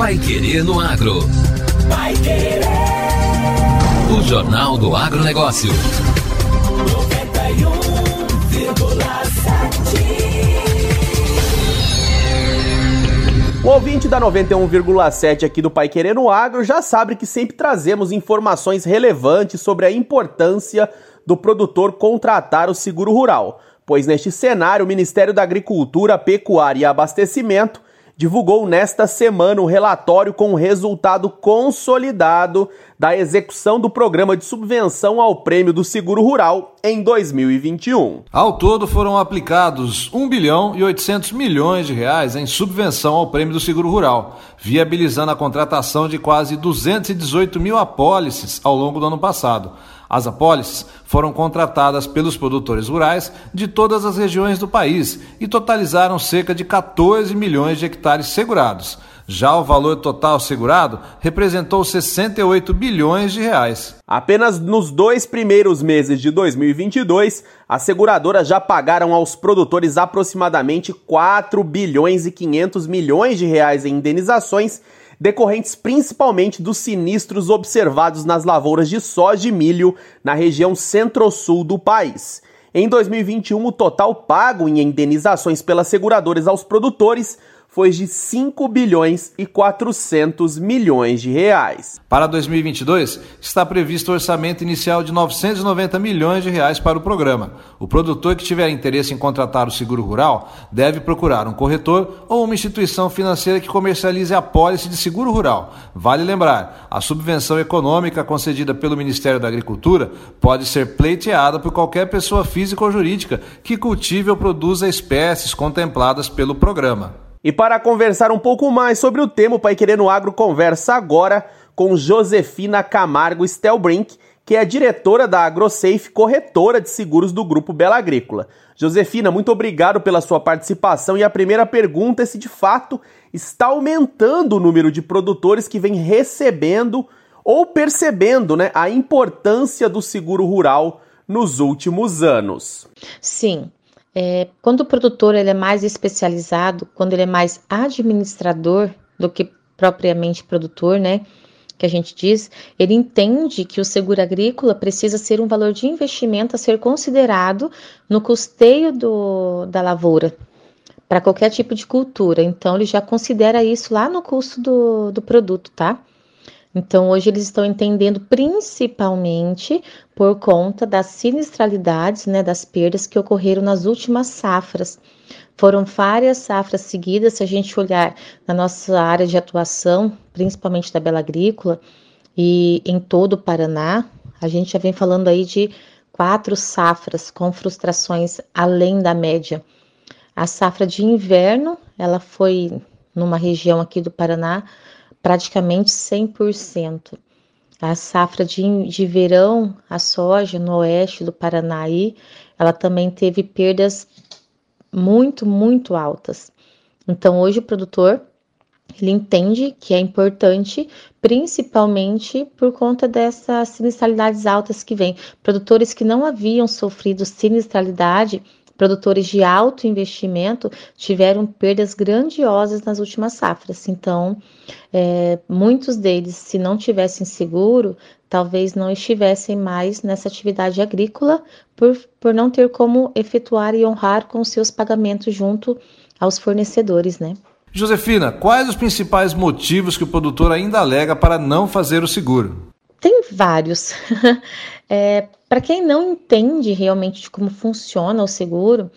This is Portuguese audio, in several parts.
Pai Querer no Agro. Pai Querer. O Jornal do Agronegócio. 91,7. O ouvinte da 91,7 aqui do Pai Querer no Agro já sabe que sempre trazemos informações relevantes sobre a importância do produtor contratar o seguro rural, pois neste cenário o Ministério da Agricultura, Pecuária e Abastecimento divulgou nesta semana um relatório com o resultado consolidado da execução do programa de subvenção ao prêmio do seguro rural em 2021. Ao todo foram aplicados 1 bilhão e 800 milhões de reais em subvenção ao prêmio do seguro rural, viabilizando a contratação de quase 218 mil apólices ao longo do ano passado. As apólices foram contratadas pelos produtores rurais de todas as regiões do país e totalizaram cerca de 14 milhões de hectares segurados. Já o valor total segurado representou 68 bilhões de reais. Apenas nos dois primeiros meses de 2022, as seguradoras já pagaram aos produtores aproximadamente 4 bilhões e 500 milhões de reais em indenizações decorrentes principalmente dos sinistros observados nas lavouras de soja e milho na região centro-sul do país. Em 2021, o total pago em indenizações pelas seguradoras aos produtores foi de 5 bilhões e 400 milhões de reais. Para 2022, está previsto o orçamento inicial de 990 milhões de reais para o programa. O produtor que tiver interesse em contratar o seguro rural deve procurar um corretor ou uma instituição financeira que comercialize a pólice de seguro rural. Vale lembrar, a subvenção econômica concedida pelo Ministério da Agricultura pode ser pleiteada por qualquer pessoa física ou jurídica que cultive ou produza espécies contempladas pelo programa. E para conversar um pouco mais sobre o tema, o Pai Querendo Agro conversa agora com Josefina Camargo Stelbrink, que é diretora da AgroSafe, corretora de seguros do Grupo Bela Agrícola. Josefina, muito obrigado pela sua participação. E a primeira pergunta é se de fato está aumentando o número de produtores que vem recebendo ou percebendo né, a importância do seguro rural nos últimos anos. Sim, é, quando o produtor ele é mais especializado, quando ele é mais administrador do que propriamente produtor, né? Que a gente diz, ele entende que o seguro agrícola precisa ser um valor de investimento a ser considerado no custeio do, da lavoura, para qualquer tipo de cultura. Então, ele já considera isso lá no custo do, do produto, tá? Então, hoje eles estão entendendo principalmente por conta das sinistralidades, né, das perdas que ocorreram nas últimas safras. Foram várias safras seguidas, se a gente olhar na nossa área de atuação, principalmente da Bela Agrícola e em todo o Paraná, a gente já vem falando aí de quatro safras com frustrações além da média. A safra de inverno, ela foi numa região aqui do Paraná praticamente 100%. A safra de, de verão, a soja no oeste do Paranaí, ela também teve perdas muito, muito altas. Então, hoje o produtor ele entende que é importante, principalmente por conta dessas sinistralidades altas que vêm. Produtores que não haviam sofrido sinistralidade produtores de alto investimento tiveram perdas grandiosas nas últimas safras. Então, é, muitos deles, se não tivessem seguro, talvez não estivessem mais nessa atividade agrícola por, por não ter como efetuar e honrar com seus pagamentos junto aos fornecedores, né? Josefina, quais os principais motivos que o produtor ainda alega para não fazer o seguro? Tem vários. é, Para quem não entende realmente de como funciona o seguro,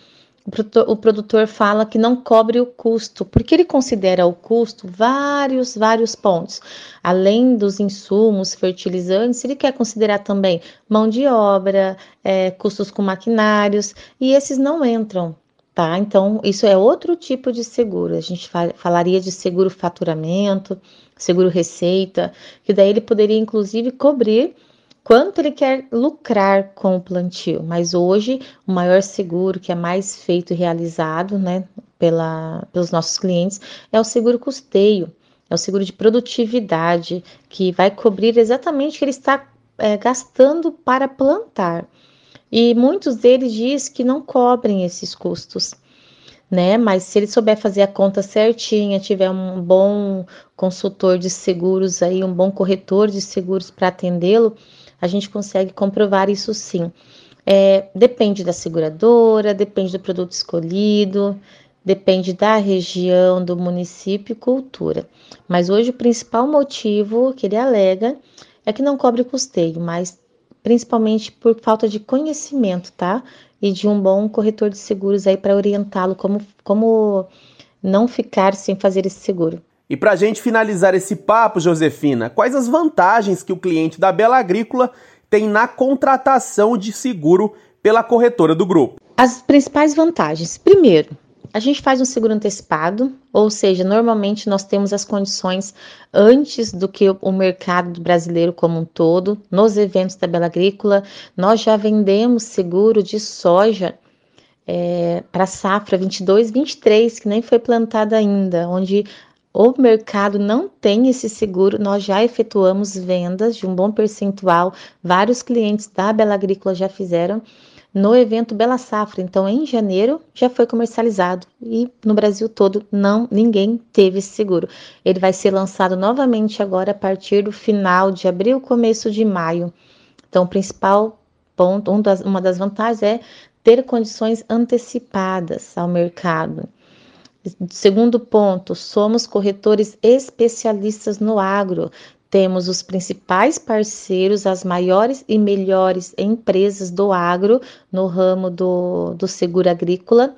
o produtor fala que não cobre o custo, porque ele considera o custo vários, vários pontos. Além dos insumos, fertilizantes, ele quer considerar também mão de obra, é, custos com maquinários, e esses não entram, tá? Então, isso é outro tipo de seguro. A gente falaria de seguro faturamento, seguro receita, que daí ele poderia inclusive cobrir quanto ele quer lucrar com o plantio. Mas hoje o maior seguro que é mais feito e realizado, né, pela, pelos nossos clientes é o seguro custeio, é o seguro de produtividade que vai cobrir exatamente o que ele está é, gastando para plantar. E muitos deles diz que não cobrem esses custos. Né? Mas se ele souber fazer a conta certinha, tiver um bom consultor de seguros aí, um bom corretor de seguros para atendê-lo, a gente consegue comprovar isso sim. É, depende da seguradora, depende do produto escolhido, depende da região, do município e cultura. Mas hoje o principal motivo que ele alega é que não cobre custeio, mas principalmente por falta de conhecimento, tá? E de um bom corretor de seguros aí para orientá-lo como, como não ficar sem fazer esse seguro. E para a gente finalizar esse papo, Josefina, quais as vantagens que o cliente da Bela Agrícola tem na contratação de seguro pela corretora do grupo? As principais vantagens. Primeiro, a gente faz um seguro antecipado, ou seja, normalmente nós temos as condições antes do que o mercado brasileiro como um todo. Nos eventos da Bela Agrícola, nós já vendemos seguro de soja é, para safra 22, 23, que nem foi plantada ainda, onde o mercado não tem esse seguro, nós já efetuamos vendas de um bom percentual, vários clientes da Bela Agrícola já fizeram no evento Bela Safra. Então, em janeiro já foi comercializado e no Brasil todo não ninguém teve esse seguro. Ele vai ser lançado novamente agora a partir do final de abril, começo de maio. Então, o principal ponto, um das, uma das vantagens é ter condições antecipadas ao mercado. Segundo ponto, somos corretores especialistas no agro. Temos os principais parceiros, as maiores e melhores empresas do agro no ramo do, do seguro agrícola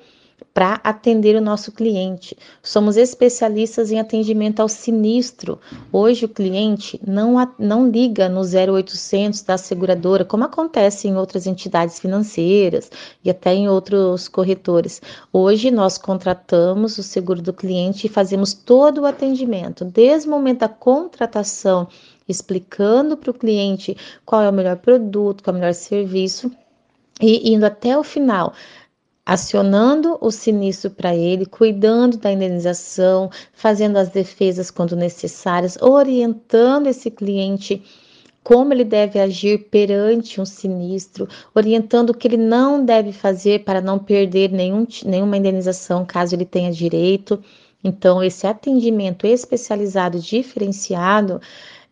para atender o nosso cliente. Somos especialistas em atendimento ao sinistro. Hoje o cliente não, não liga no 0800 da seguradora, como acontece em outras entidades financeiras e até em outros corretores. Hoje nós contratamos o seguro do cliente e fazemos todo o atendimento, desde o momento da contratação, explicando para o cliente qual é o melhor produto, qual é o melhor serviço e indo até o final acionando o sinistro para ele, cuidando da indenização, fazendo as defesas quando necessárias, orientando esse cliente como ele deve agir perante um sinistro, orientando o que ele não deve fazer para não perder nenhum, nenhuma indenização caso ele tenha direito. Então, esse atendimento especializado, diferenciado,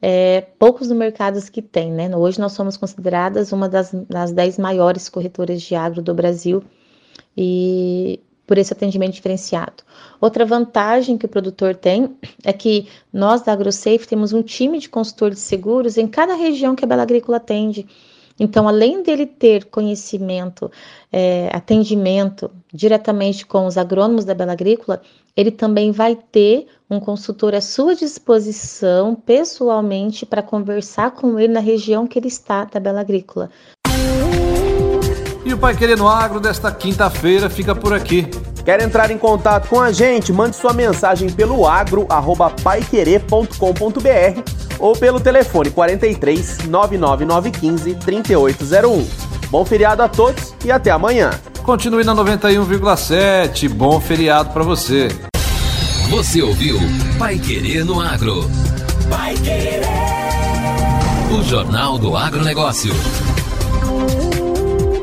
é, poucos no mercado que tem, né? Hoje nós somos consideradas uma das, das dez maiores corretoras de agro do Brasil e por esse atendimento diferenciado. Outra vantagem que o produtor tem é que nós da AgroSafe temos um time de consultor de seguros em cada região que a Bela Agrícola atende. Então, além dele ter conhecimento, é, atendimento diretamente com os agrônomos da Bela Agrícola, ele também vai ter um consultor à sua disposição pessoalmente para conversar com ele na região que ele está da Bela Agrícola. O Pai Querer no Agro desta quinta-feira fica por aqui. Quer entrar em contato com a gente? Mande sua mensagem pelo agro@paiquerer.com.br ou pelo telefone 43 99915 3801. Bom feriado a todos e até amanhã. Continue na 91,7. Bom feriado para você. Você ouviu Pai Querer no Agro. Pai Querer. O Jornal do Agronegócio.